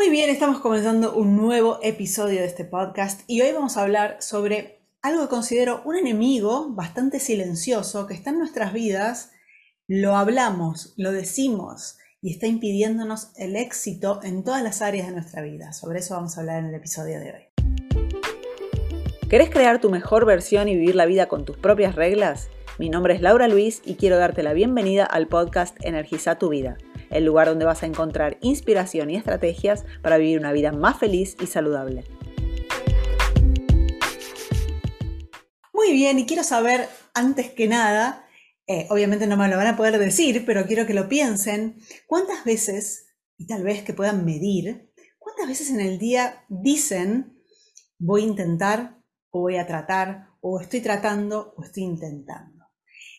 Muy bien, estamos comenzando un nuevo episodio de este podcast y hoy vamos a hablar sobre algo que considero un enemigo bastante silencioso que está en nuestras vidas, lo hablamos, lo decimos y está impidiéndonos el éxito en todas las áreas de nuestra vida. Sobre eso vamos a hablar en el episodio de hoy. ¿Querés crear tu mejor versión y vivir la vida con tus propias reglas? Mi nombre es Laura Luis y quiero darte la bienvenida al podcast Energiza tu vida el lugar donde vas a encontrar inspiración y estrategias para vivir una vida más feliz y saludable. Muy bien, y quiero saber, antes que nada, eh, obviamente no me lo van a poder decir, pero quiero que lo piensen, ¿cuántas veces, y tal vez que puedan medir, cuántas veces en el día dicen, voy a intentar, o voy a tratar, o estoy tratando, o estoy intentando?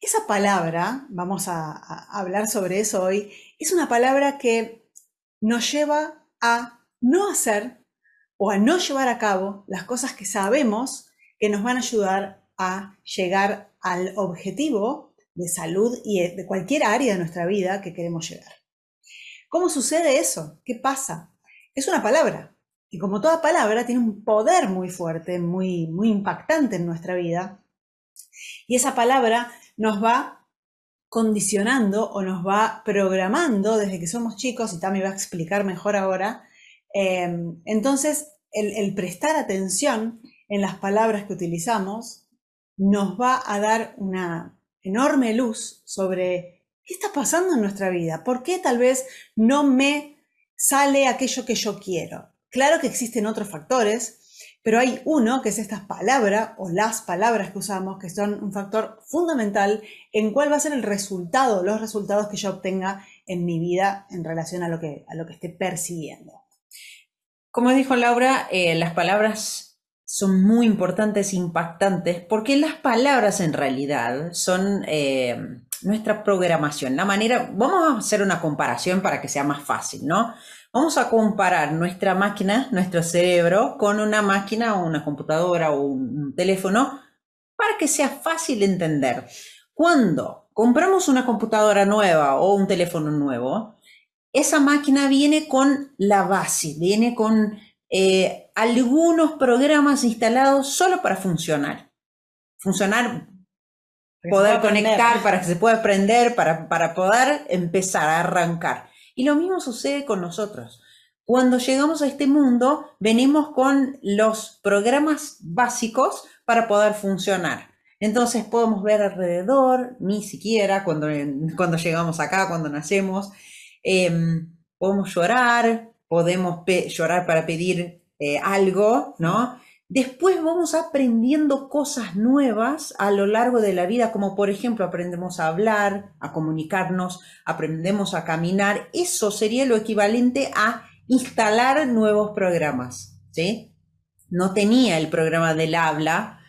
Esa palabra, vamos a, hablar sobre eso hoy, es una palabra que nos lleva a no hacer o a no llevar a cabo las cosas que sabemos que nos van a ayudar a llegar al objetivo de salud y de cualquier área de nuestra vida que queremos llegar. ¿Cómo sucede eso? ¿Qué pasa? Es una palabra y como toda palabra tiene un poder muy fuerte, muy, muy impactante en nuestra vida. Y esa palabra nos va condicionando o nos va programando desde que somos chicos, y también va a explicar mejor ahora. Em, entonces, el, prestar atención en las palabras que utilizamos nos va a dar una enorme luz sobre qué está pasando en nuestra vida, por qué tal vez no me sale aquello que yo quiero. Claro que existen otros factores, pero hay uno, que es esta palabra o las palabras que usamos, que son un factor fundamental en cuál va a ser el resultado, los resultados que yo obtenga en mi vida en relación a lo que, a lo que esté persiguiendo. Como dijo Laura, eh, las palabras son muy importantes, impactantes, porque las palabras en realidad son eh, nuestra programación, la manera, vamos a hacer una comparación para que sea más fácil, ¿no? Vamos a comparar nuestra máquina, nuestro cerebro, con una máquina o una computadora o un teléfono para que sea fácil entender. Cuando compramos una computadora nueva o un teléfono nuevo, esa máquina viene con la base, viene con eh, algunos programas instalados solo para funcionar. Funcionar, poder conectar, para que se pueda aprender, para, para poder empezar a arrancar. Y lo mismo sucede con nosotros. Cuando llegamos a este mundo, venimos con los programas básicos para poder funcionar. Entonces podemos ver alrededor, ni siquiera cuando, cuando llegamos acá, cuando nacemos, em, podemos llorar, podemos llorar para pedir eh, algo, ¿no? Después vamos aprendiendo cosas nuevas a lo largo de la vida, como por ejemplo aprendemos a hablar, a comunicarnos, aprendemos a caminar. Eso sería lo equivalente a instalar nuevos programas, ¿sí? No tenía el programa del habla.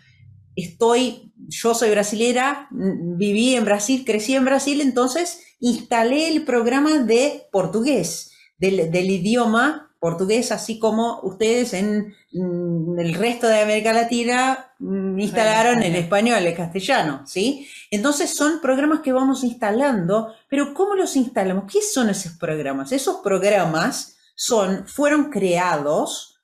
Estoy, yo soy brasilera, viví en Brasil, crecí en Brasil, entonces instalé el programa de portugués, del, del idioma portugués, así como ustedes en, el resto de América Latina mm, instalaron el español, el castellano, ¿sí? Entonces son programas que vamos instalando, pero ¿cómo los instalamos? ¿Qué son esos programas? Esos programas son, fueron creados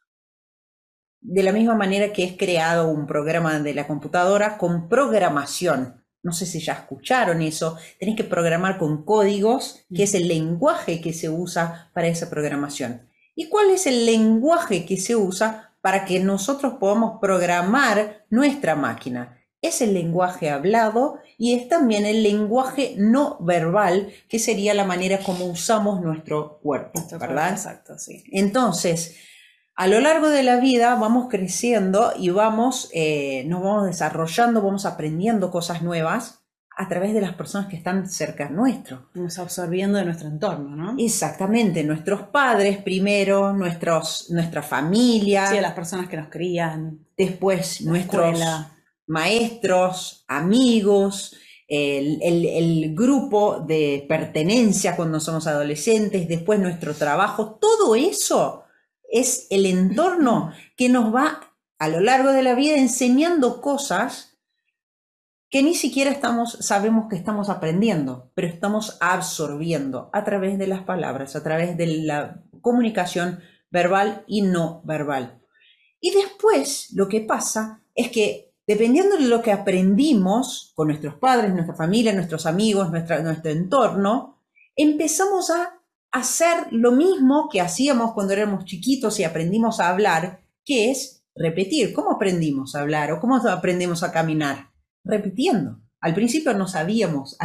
de la misma manera que es creado un programa de la computadora con programación. No sé si ya escucharon eso. Tenés que programar con códigos, que es el lenguaje que se usa para esa programación. ¿Y cuál es el lenguaje que se usa para que nosotros podamos programar nuestra máquina? Es el lenguaje hablado y es también el lenguaje no verbal, que sería la manera como usamos nuestro cuerpo, ¿verdad? exacto, sí. Entonces, a lo largo de la vida vamos creciendo y vamos, eh, nos vamos desarrollando, vamos aprendiendo cosas nuevas a través de las personas que están cerca nuestro. Nos absorbiendo de nuestro entorno, ¿no? Exactamente, nuestros padres primero, nuestros, nuestra familia. Sí, las personas que nos crían. Después nuestros maestros, amigos, el, el, grupo de pertenencia cuando somos adolescentes, después nuestro trabajo, todo eso es el entorno que nos va a lo largo de la vida enseñando cosas que ni siquiera estamos, sabemos que estamos aprendiendo, pero estamos absorbiendo a través de las palabras, a través de la comunicación verbal y no verbal. Y después lo que pasa es que dependiendo de lo que aprendimos con nuestros padres, nuestra familia, nuestros amigos, nuestro entorno, empezamos a hacer lo mismo que hacíamos cuando éramos chiquitos y aprendimos a hablar, que es repetir. ¿Cómo aprendimos a hablar o cómo aprendemos a caminar? Repitiendo. Al principio no sabíamos,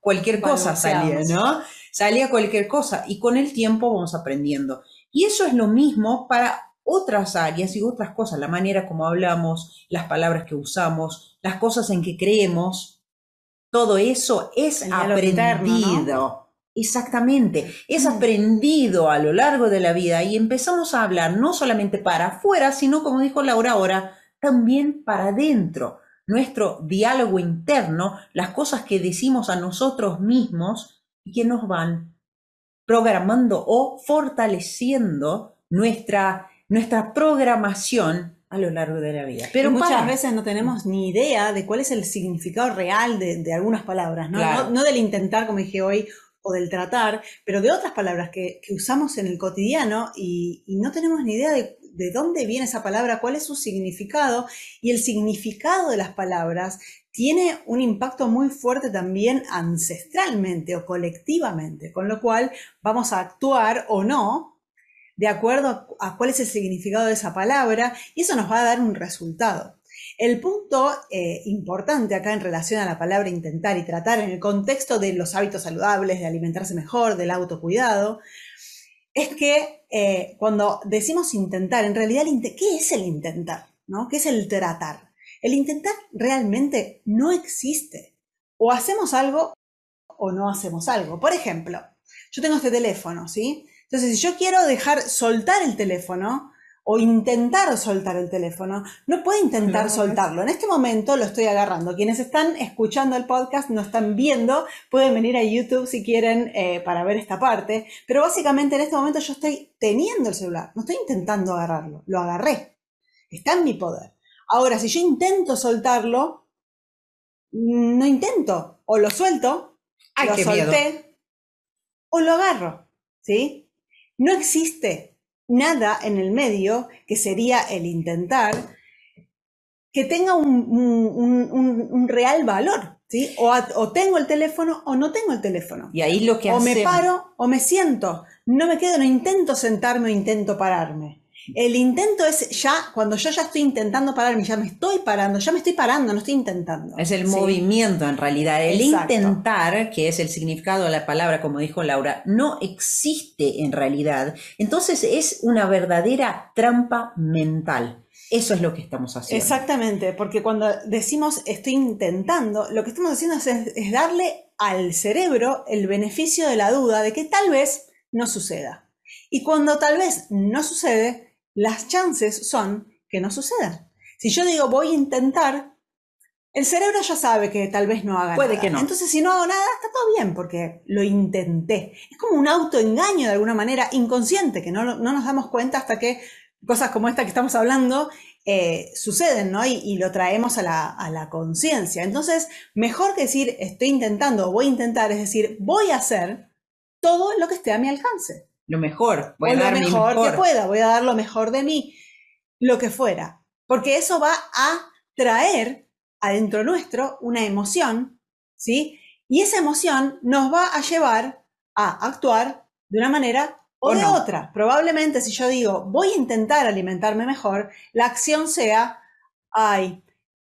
cualquier cosa salía, ¿no? Salía cualquier cosa y con el tiempo vamos aprendiendo. Y eso es lo mismo para otras áreas y otras cosas, la manera como hablamos, las palabras que usamos, las cosas en que creemos, todo eso es aprendido. Exactamente, es mm. aprendido a lo largo de la vida y empezamos a hablar no solamente para afuera, sino como dijo Laura ahora, también para adentro. Nuestro diálogo interno, las cosas que decimos a nosotros mismos y que nos van programando o fortaleciendo nuestra, nuestra programación a lo largo de la vida. Pero muchas veces no tenemos ni idea de cuál es el significado real de, algunas palabras, ¿no? ¿no? del intentar, como dije hoy, o del tratar, pero de otras palabras que, usamos en el cotidiano y, no tenemos ni idea de, de, dónde viene esa palabra, cuál es su significado y el significado de las palabras tiene un impacto muy fuerte también ancestralmente o colectivamente, con lo cual vamos a actuar o no de acuerdo a cuál es el significado de esa palabra y eso nos va a dar un resultado. El punto eh, importante acá en relación a la palabra intentar y tratar en el contexto de los hábitos saludables, de alimentarse mejor, del autocuidado, es que eh, cuando decimos intentar, en realidad, ¿qué es el intentar? ¿no? ¿Qué es el tratar? El intentar realmente no existe. O hacemos algo o no hacemos algo. Por ejemplo, yo tengo este teléfono, ¿sí? Entonces, si yo quiero dejar soltar el teléfono, o intentar soltar el teléfono. No puede intentar soltarlo. En este momento lo estoy agarrando. Quienes están escuchando el podcast no están viendo, pueden venir a YouTube si quieren eh, para ver esta parte. Pero básicamente en este momento yo estoy teniendo el celular, no estoy intentando agarrarlo, lo agarré. Está en mi poder. Ahora, si yo intento soltarlo, no intento. O lo suelto, lo solté, o lo agarro. ¿Sí? No existe nada en el medio, que sería el intentar, que tenga un, real valor. ¿sí? O, tengo el teléfono o no tengo el teléfono. Y ahí lo que O me paro o me siento. No me quedo, no intento sentarme o intento pararme. El intento es ya, cuando yo ya estoy intentando pararme, ya me estoy parando, ya me estoy parando, no estoy intentando. Es el movimiento en realidad. El intentar, que es el significado de la palabra, como dijo Laura, no existe en realidad. Entonces es una verdadera trampa mental. Eso es lo que estamos haciendo. Exactamente, porque cuando decimos estoy intentando, lo que estamos haciendo es, es darle al cerebro el beneficio de la duda de que tal vez no suceda. Y cuando tal vez no sucede, las chances son que no sucedan. Si yo digo voy a intentar, el cerebro ya sabe que tal vez no haga Puede que no. Entonces, si no hago nada, está todo bien porque lo intenté. Es como un autoengaño de alguna manera inconsciente, que no, nos damos cuenta hasta que cosas como esta que estamos hablando eh, suceden, ¿no? Y, lo traemos a la, a la conciencia. Entonces, mejor que decir estoy intentando o voy a intentar, es decir, voy a hacer todo lo que esté a mi alcance lo mejor. Voy a dar lo mejor, que pueda, voy a dar lo mejor de mí, lo que fuera. Porque eso va a traer adentro nuestro una emoción, ¿sí? Y esa emoción nos va a llevar a actuar de una manera o, de otra. Probablemente si yo digo, voy a intentar alimentarme mejor, la acción sea, ay,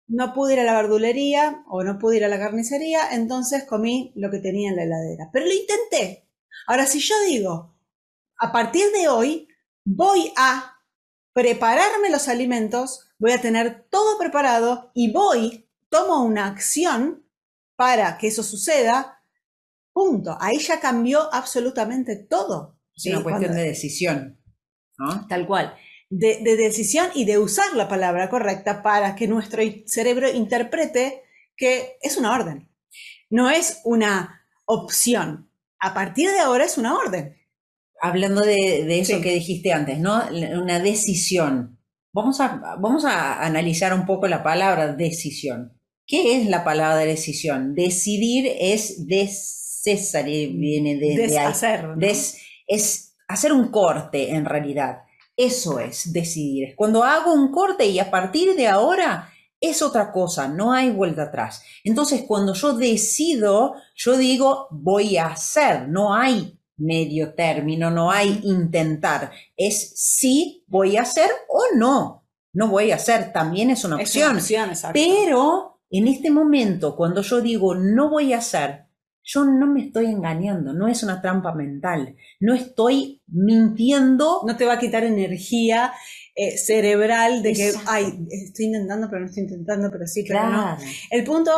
no pude ir a la verdulería o no pude ir a la carnicería, entonces comí lo que tenía en la heladera. Pero lo intenté. Ahora, si yo digo, a partir de hoy voy a prepararme los alimentos, voy a tener todo preparado y voy, tomo una acción para que eso suceda, punto. Ahí ya cambió absolutamente todo. Es una cuestión de decisión. Tal cual. De, de, decisión y de usar la palabra correcta para que nuestro cerebro interprete que es una orden. No es una opción. A partir de ahora es una orden hablando de, eso que dijiste antes, ¿no? Una decisión. Vamos a, vamos a analizar un poco la palabra decisión. ¿Qué es la palabra decisión? Decidir es de César, viene de, deshacer. es hacer un corte en realidad. Eso es decidir. Cuando hago un corte y a partir de ahora es otra cosa, no hay vuelta atrás. Entonces, cuando yo decido, yo digo, voy a hacer, no hay medio término, no hay intentar, es sí voy a hacer o no, no voy a hacer, también es una opción. Pero en este momento, cuando yo digo no voy a hacer, yo no me estoy engañando, no es una trampa mental, no estoy mintiendo. No te va a quitar energía eh, cerebral de que, ay, estoy intentando, pero no estoy intentando, pero sí, pero no. El punto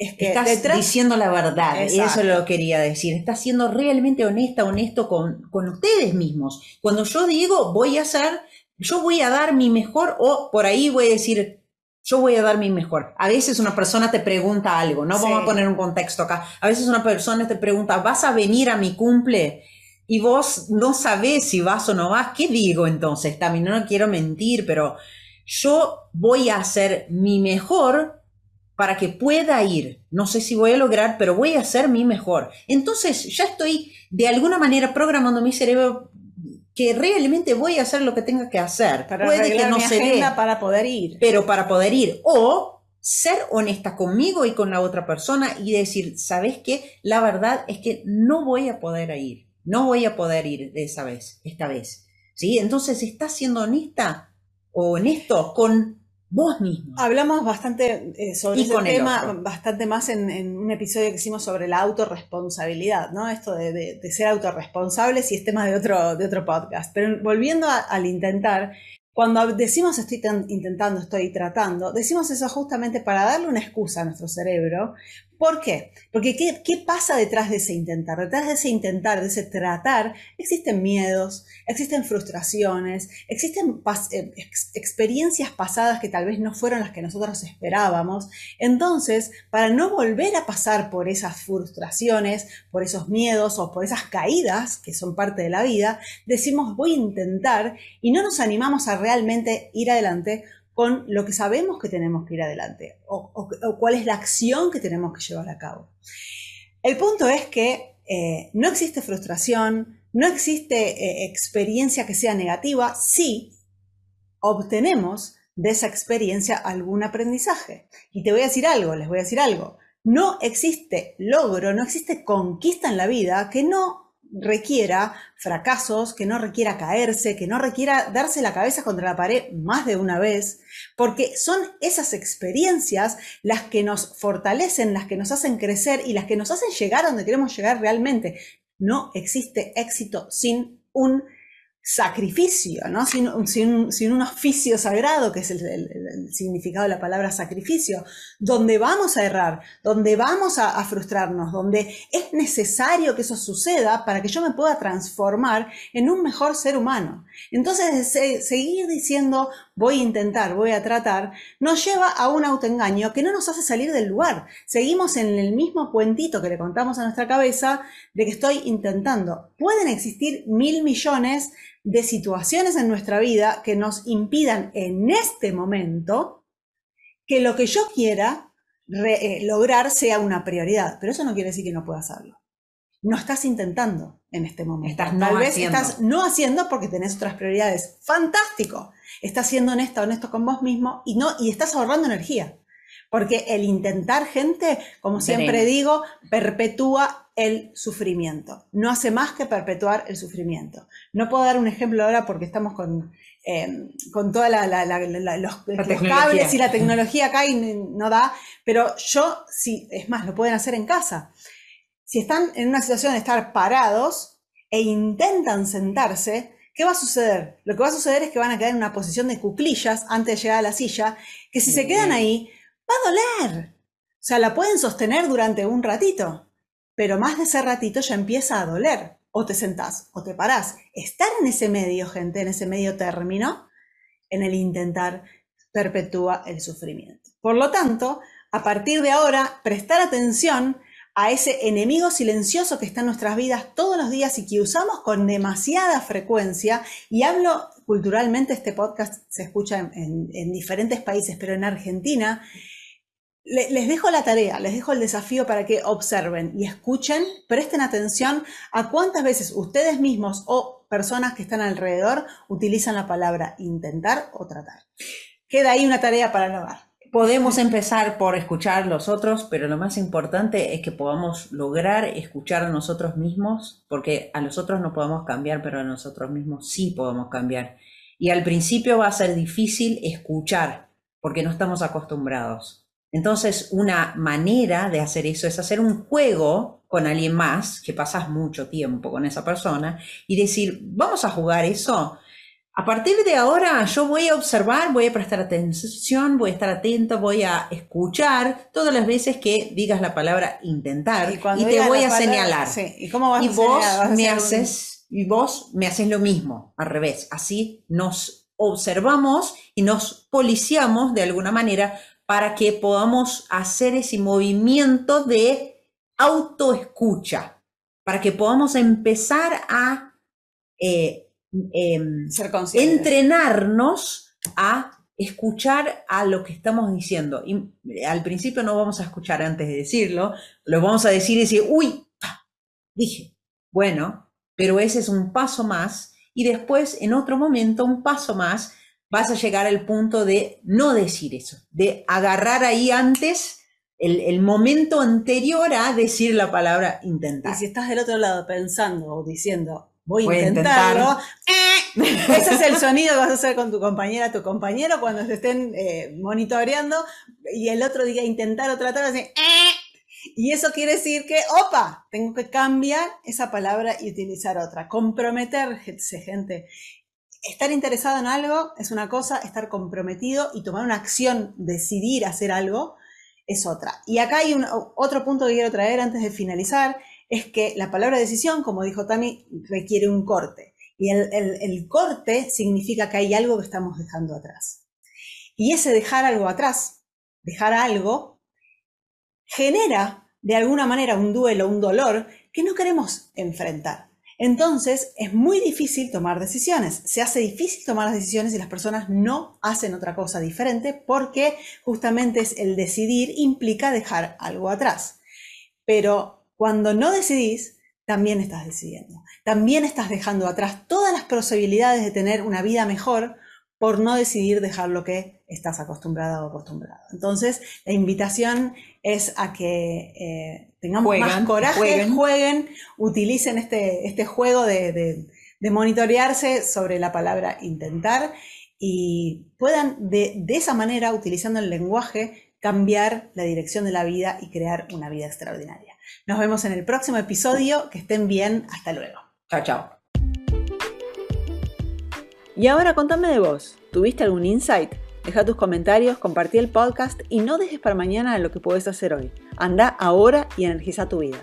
es que estás diciendo la verdad, y eso lo quería decir, estás siendo realmente honesta, honesto con, con ustedes mismos. Cuando yo digo voy a hacer, yo voy a dar mi mejor, o por ahí voy a decir, yo voy a dar mi mejor. A veces una persona te pregunta algo, ¿no? Vamos a poner un contexto acá. A veces una persona te pregunta, ¿vas a venir a mi cumple? Y vos no sabés si vas o no vas. ¿Qué digo entonces? También no quiero mentir, pero yo voy a hacer mi mejor para que pueda ir. No sé si voy a lograr, pero voy a hacer mi mejor. Entonces ya estoy de alguna manera programando mi cerebro que realmente voy a hacer lo que tenga que hacer. Para Puede que no mi se para poder ir. Pero para poder ir. O ser honesta conmigo y con la otra persona y decir, ¿sabes qué? La verdad es que no voy a poder ir. No voy a poder ir de esa vez, esta vez. ¿Sí? Entonces, ¿estás siendo honesta o honesto con vos mismo. Hablamos bastante eh, sobre ese tema, bastante más en, un episodio que hicimos sobre la autorresponsabilidad, ¿no? Esto de, ser autorresponsables y es tema de otro, de otro podcast. Pero volviendo al intentar, cuando decimos estoy intentando, estoy tratando, decimos eso justamente para darle una excusa a nuestro cerebro ¿Por qué? Porque ¿qué, pasa detrás de ese intentar? Detrás de ese intentar, de ese tratar, existen miedos, existen frustraciones, existen eh, experiencias pasadas que tal vez no fueron las que nosotros esperábamos. Entonces, para no volver a pasar por esas frustraciones, por esos miedos o por esas caídas que son parte de la vida, decimos voy a intentar y no nos animamos a realmente ir adelante con lo que sabemos que tenemos que ir adelante o, cuál es la acción que tenemos que llevar a cabo. El punto es que eh, no existe frustración, no existe eh, experiencia que sea negativa si obtenemos de esa experiencia algún aprendizaje. Y te voy a decir algo, les voy a decir algo. No existe logro, no existe conquista en la vida que no requiera fracasos, que no requiera caerse, que no requiera darse la cabeza contra la pared más de una vez, porque son esas experiencias las que nos fortalecen, las que nos hacen crecer y las que nos hacen llegar a donde queremos llegar realmente. No existe éxito sin un sacrificio, ¿no? sin, un oficio sagrado, que es el, significado de la palabra sacrificio, donde vamos a errar, donde vamos a, frustrarnos, donde es necesario que eso suceda para que yo me pueda transformar en un mejor ser humano. Entonces, seguir diciendo voy a intentar, voy a tratar, nos lleva a un autoengaño que no nos hace salir del lugar. Seguimos en el mismo puentito que le contamos a nuestra cabeza de que estoy intentando. Pueden existir mil millones de situaciones en nuestra vida que nos impidan en este momento que lo que yo quiera eh, lograr sea una prioridad, pero eso no quiere decir que no pueda hacerlo. No estás intentando en este momento. Estás Tal vez estás no haciendo porque tenés otras prioridades. Fantástico. Estás siendo honesta, honesto con vos mismo y no y estás ahorrando energía. Porque el intentar, gente, como siempre digo, perpetúa el sufrimiento. No hace más que perpetuar el sufrimiento. No puedo dar un ejemplo ahora porque estamos con, eh, con todos los, cables y la tecnología acá y no da, pero yo, sí, es más, lo pueden hacer en casa. Si están en una situación de estar parados e intentan sentarse, ¿qué va a suceder? Lo que va a suceder es que van a quedar en una posición de cuclillas antes de llegar a la silla, que si se quedan ahí, va a doler. O sea, la pueden sostener durante un ratito, pero más de ese ratito ya empieza a doler. O te sentás o te parás. Estar en ese medio, gente, en ese medio término, en el intentar, perpetúa el sufrimiento. Por lo tanto, a partir de ahora, prestar atención a ese enemigo silencioso que está en nuestras vidas todos los días y que usamos con demasiada frecuencia. Y hablo culturalmente, este podcast se escucha en, en diferentes países, pero en Argentina les dejo la tarea, les dejo el desafío para que observen y escuchen, presten atención a cuántas veces ustedes mismos o personas que están alrededor utilizan la palabra intentar o tratar. Queda ahí una tarea para lavar. Podemos empezar por escuchar los otros, pero lo más importante es que podamos lograr escuchar a nosotros mismos, porque a los otros no podemos cambiar, pero a nosotros mismos sí podemos cambiar. Y al principio va a ser difícil escuchar, porque no estamos acostumbrados. Entonces, una manera de hacer eso es hacer un juego con alguien más, que pasas mucho tiempo con esa persona, y decir, vamos a jugar eso a partir de ahora yo voy a observar, voy a prestar atención, voy a estar atento, voy a escuchar todas las veces que digas la palabra intentar y, te voy a señalar. ¿Y, cómo vas y a vos me haces y vos me haces lo mismo, al revés. Así nos observamos y nos policiamos de alguna manera para que podamos hacer ese movimiento de autoescucha, para que podamos empezar a eh, Em, entrenarnos a escuchar a lo que estamos diciendo. Y eh, al principio no vamos a escuchar antes de decirlo, lo vamos a decir y decir, uy, dije, bueno, pero ese es un paso más y después en otro momento, un paso más, vas a llegar al punto de no decir eso, de agarrar ahí antes el, el, momento anterior a decir la palabra intentar. Y si estás del otro lado pensando o diciendo, voy a intentarlo. Eh, ese es el sonido que vas a hacer con tu compañera, tu compañero cuando se estén eh, monitoreando y el otro diga intentar o tratar, así, eh". y eso quiere decir que, opa, tengo que cambiar esa palabra y utilizar otra. Comprometerse, gente. Estar interesado en algo es una cosa, estar comprometido y tomar una acción, decidir hacer algo, es otra. Y acá hay un, otro punto que quiero traer antes de finalizar, es que la palabra decisión, como dijo Tami, requiere un corte. Y el, corte significa que hay algo que estamos dejando atrás. Y ese dejar algo atrás, dejar algo, genera de alguna manera un duelo, un dolor que no queremos enfrentar. Entonces es muy difícil tomar decisiones. Se hace difícil tomar las decisiones y las personas no hacen otra cosa diferente porque justamente es el decidir implica dejar algo atrás. Pero cuando no decidís, también estás decidiendo. También estás dejando atrás todas las posibilidades de tener una vida mejor por no decidir dejar lo que estás acostumbrada o acostumbrado. Entonces, la invitación es a que eh, tengamos más coraje, jueguen. utilicen este, este juego de, monitorearse sobre la palabra intentar y puedan de esa manera, utilizando el lenguaje, cambiar la dirección de la vida y crear una vida extraordinaria. Nos vemos en el próximo episodio. Que estén bien. Hasta luego. Chao, chao. Y ahora contame de vos. ¿Tuviste algún insight? Deja tus comentarios, compartí el podcast y no dejes para mañana lo que puedes hacer hoy. Anda ahora y energiza tu vida.